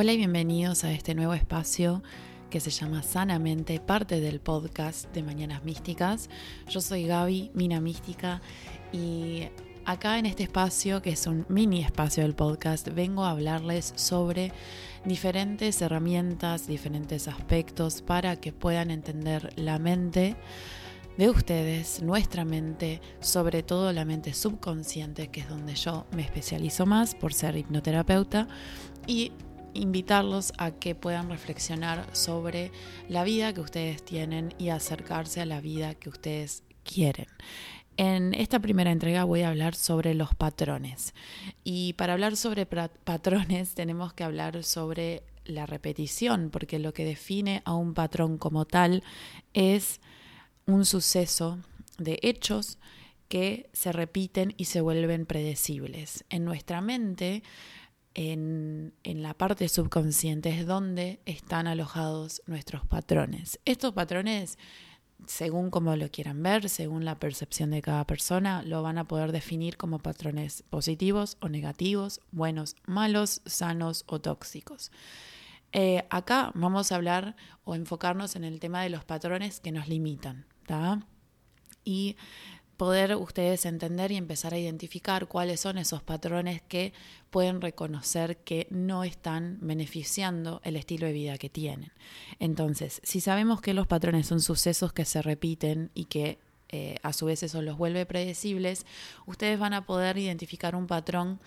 Hola y bienvenidos a este nuevo espacio que se llama Sanamente, parte del podcast de Mañanas Místicas. Yo soy Gaby, Mina Mística, y acá en este espacio, que es un mini espacio del podcast, vengo a hablarles sobre diferentes herramientas, diferentes aspectos para que puedan entender la mente de ustedes, nuestra mente, sobre todo la mente subconsciente, que es donde yo me especializo más por ser hipnoterapeuta, y invitarlos a que puedan reflexionar sobre la vida que ustedes tienen y acercarse a la vida que ustedes quieren. En esta primera entrega voy a hablar sobre los patrones. Y para hablar sobre patrones tenemos que hablar sobre la repetición, porque lo que define a un patrón como tal es un suceso de hechos que se repiten y se vuelven predecibles. En nuestra mente, en, la parte subconsciente, es donde están alojados nuestros patrones. Estos patrones, según como lo quieran ver, según la percepción de cada persona, lo van a poder definir como patrones positivos o negativos, buenos, malos, sanos o tóxicos. Eh, acá vamos a hablar o enfocarnos en el tema de los patrones que nos limitan. Y poder ustedes entender y empezar a identificar cuáles son esos patrones que pueden reconocer que no están beneficiando el estilo de vida que tienen. Entonces, si sabemos que los patrones son sucesos que se repiten y que eh, a su vez eso los vuelve predecibles, ustedes van a poder identificar un patrón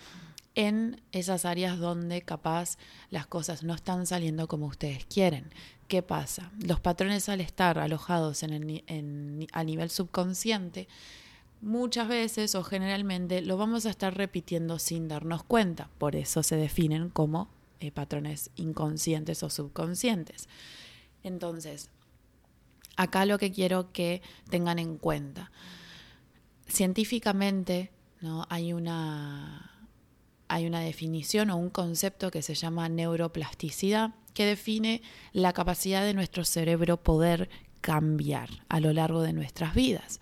en esas áreas donde capaz las cosas no están saliendo como ustedes quieren. ¿Qué pasa? Los patrones al estar alojados en el, a nivel subconsciente, muchas veces o generalmente lo vamos a estar repitiendo sin darnos cuenta. Por eso se definen como eh, patrones inconscientes o subconscientes. Entonces, acá lo que quiero que tengan en cuenta. Científicamente, ¿no? hay una hay una definición o un concepto que se llama neuroplasticidad, que define la capacidad de nuestro cerebro poder cambiar a lo largo de nuestras vidas.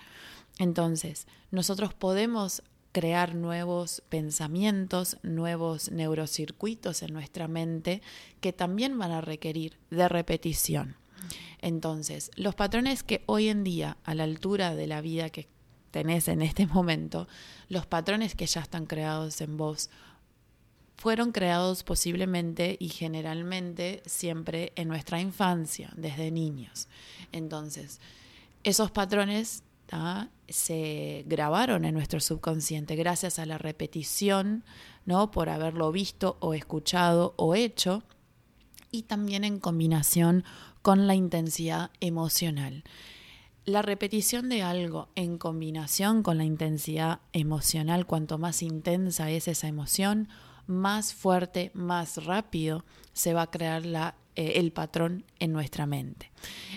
Entonces, nosotros podemos crear nuevos pensamientos, nuevos neurocircuitos en nuestra mente que también van a requerir de repetición. Entonces, los patrones que hoy en día, a la altura de la vida que tenés en este momento, los patrones que ya están creados en vos fueron creados posiblemente y generalmente siempre en nuestra infancia, desde niños. Entonces, esos patrones se grabaron en nuestro subconsciente gracias a la repetición, ¿no? por haberlo visto o escuchado o hecho, y también en combinación con la intensidad emocional. La repetición de algo en combinación con la intensidad emocional, cuanto más intensa es esa emoción, más fuerte, más rápido se va a crear la, eh, el patrón en nuestra mente.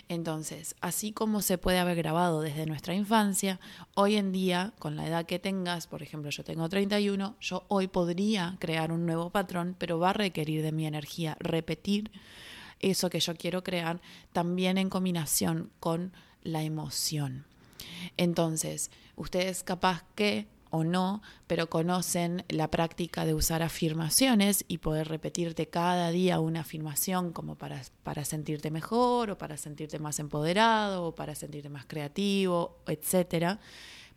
Entonces, así como se puede haber grabado desde nuestra infancia, hoy en día, con la edad que tengas, por ejemplo, yo tengo 31, yo hoy podría crear un nuevo patrón, pero va a requerir de mi energía repetir eso que yo quiero crear, también en combinación con la emoción. Entonces, ustedes capaz que o no, pero conocen la práctica de usar afirmaciones y poder repetirte cada día una afirmación como para, para sentirte mejor o para sentirte más empoderado o para sentirte más creativo, etc.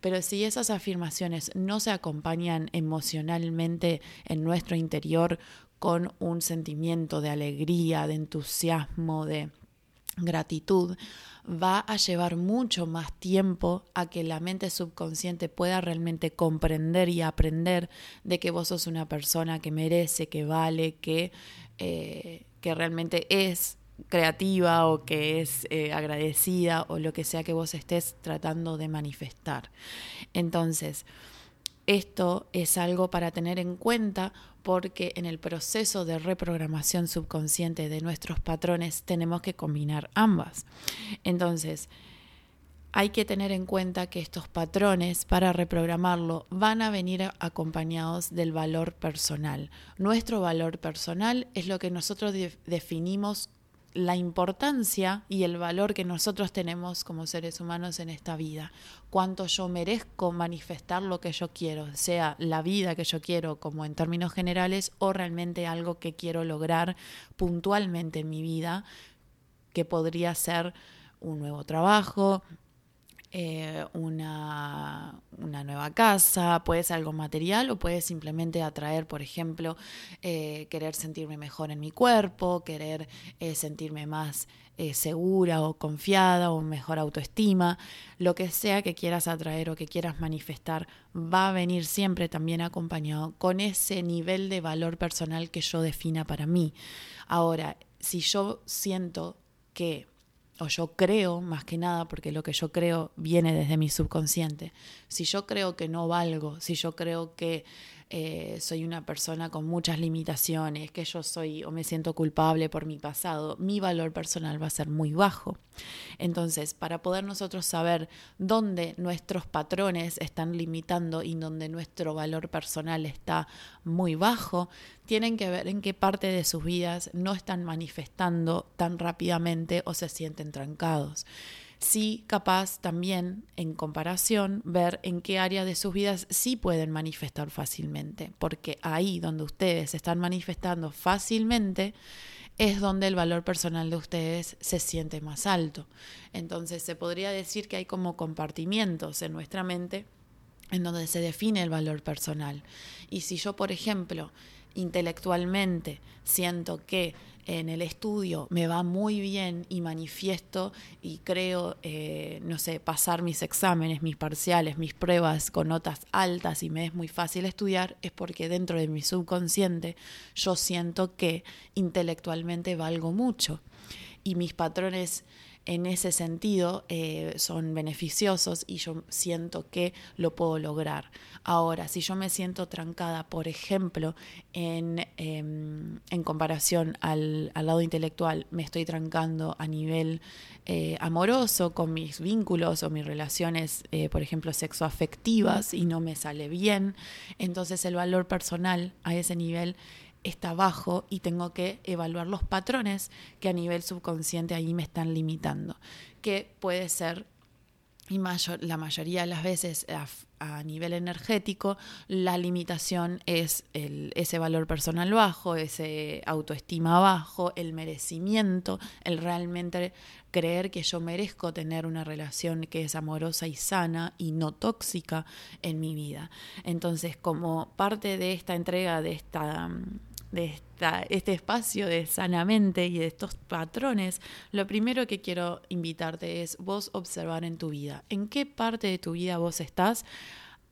Pero si esas afirmaciones no se acompañan emocionalmente en nuestro interior con un sentimiento de alegría, de entusiasmo, de gratitud, va a llevar mucho más tiempo a que la mente subconsciente pueda realmente comprender y aprender de que vos sos una persona que merece, que vale, que, eh, que realmente es creativa o que es eh, agradecida o lo que sea que vos estés tratando de manifestar. Entonces, esto es algo para tener en cuenta porque en el proceso de reprogramación subconsciente de nuestros patrones tenemos que combinar ambas. Entonces, hay que tener en cuenta que estos patrones para reprogramarlo van a venir acompañados del valor personal. Nuestro valor personal es lo que nosotros definimos la importancia y el valor que nosotros tenemos como seres humanos en esta vida. Cuánto yo merezco manifestar lo que yo quiero, sea la vida que yo quiero como en términos generales o realmente algo que quiero lograr puntualmente en mi vida, que podría ser un nuevo trabajo, eh, una, una, nueva casa, puede ser algo material o puede simplemente atraer, por ejemplo, eh, querer sentirme mejor en mi cuerpo, querer eh, sentirme más segura o confiada o mejor autoestima, lo que sea que quieras atraer o que quieras manifestar, va a venir siempre también acompañado con ese nivel de valor personal que yo defina para mí. Ahora, si yo siento que o yo creo más que nada, porque lo que yo creo viene desde mi subconsciente, si yo creo que no valgo, si yo creo que eh, soy una persona con muchas limitaciones, que yo soy o me siento culpable por mi pasado, mi valor personal va a ser muy bajo. Entonces, para poder nosotros saber dónde nuestros patrones están limitando y dónde nuestro valor personal está muy bajo, tienen que ver en qué parte de sus vidas no están manifestando tan rápidamente o se sienten trancados sí capaz también en comparación ver en qué área de sus vidas sí pueden manifestar fácilmente, porque ahí donde ustedes están manifestando fácilmente es donde el valor personal de ustedes se siente más alto. Entonces se podría decir que hay como compartimientos en nuestra mente en donde se define el valor personal. Y si yo, por ejemplo, intelectualmente siento que en el estudio me va muy bien y manifiesto y creo, eh, no sé, pasar mis exámenes, mis parciales, mis pruebas con notas altas y me es muy fácil estudiar, es porque dentro de mi subconsciente yo siento que intelectualmente valgo mucho. Y mis patrones en ese sentido eh, son beneficiosos y yo siento que lo puedo lograr. Ahora, si yo me siento trancada, por ejemplo, en, em, en comparación al, lado intelectual, me estoy trancando a nivel eh, amoroso con mis vínculos o mis relaciones, eh, por ejemplo, sexoafectivas y no me sale bien, entonces el valor personal a ese nivel está bajo y tengo que evaluar los patrones que a nivel subconsciente ahí me están limitando, que puede ser y mayor, la mayoría de las veces a, nivel energético la limitación es el, ese valor personal bajo, ese autoestima bajo, el merecimiento, el realmente creer que yo merezco tener una relación que es amorosa y sana y no tóxica en mi vida. Entonces, como parte de esta entrega, de esta de este espacio de sanamente y de estos patrones, lo primero que quiero invitarte es vos observar en tu vida, en qué parte de tu vida vos estás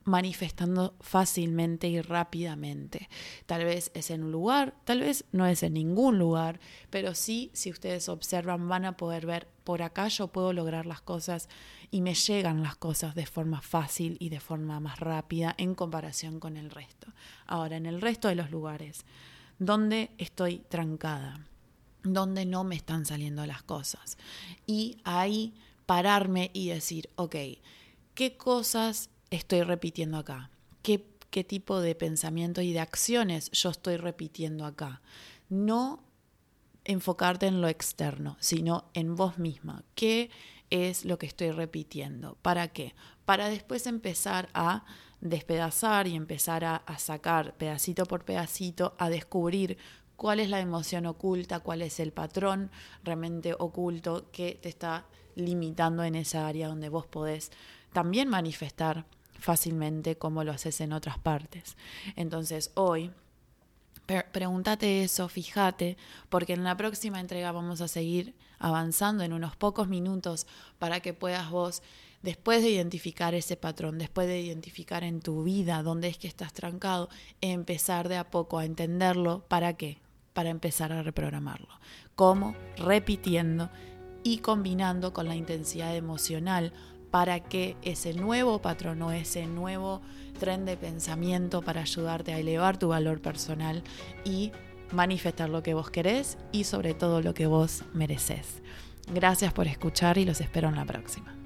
manifestando fácilmente y rápidamente. Tal vez es en un lugar, tal vez no es en ningún lugar, pero sí, si ustedes observan, van a poder ver, por acá yo puedo lograr las cosas y me llegan las cosas de forma fácil y de forma más rápida en comparación con el resto. Ahora, en el resto de los lugares, donde estoy trancada, donde no me están saliendo las cosas. Y ahí pararme y decir, ok, ¿qué cosas estoy repitiendo acá? ¿Qué, qué tipo de pensamiento y de acciones yo estoy repitiendo acá? No enfocarte en lo externo, sino en vos misma. ¿Qué es lo que estoy repitiendo? ¿Para qué? Para después empezar a despedazar y empezar a, sacar pedacito por pedacito, a descubrir cuál es la emoción oculta, cuál es el patrón realmente oculto que te está limitando en esa área donde vos podés también manifestar fácilmente como lo haces en otras partes. Entonces hoy pregúntate eso, fíjate, porque en la próxima entrega vamos a seguir avanzando en unos pocos minutos para que puedas vos después de identificar ese patrón, después de identificar en tu vida dónde es que estás trancado, empezar de a poco a entenderlo. ¿Para qué? Para empezar a reprogramarlo. ¿Cómo? Repitiendo y combinando con la intensidad emocional para que ese nuevo patrón o ese nuevo tren de pensamiento para ayudarte a elevar tu valor personal y manifestar lo que vos querés y sobre todo lo que vos mereces. Gracias por escuchar y los espero en la próxima.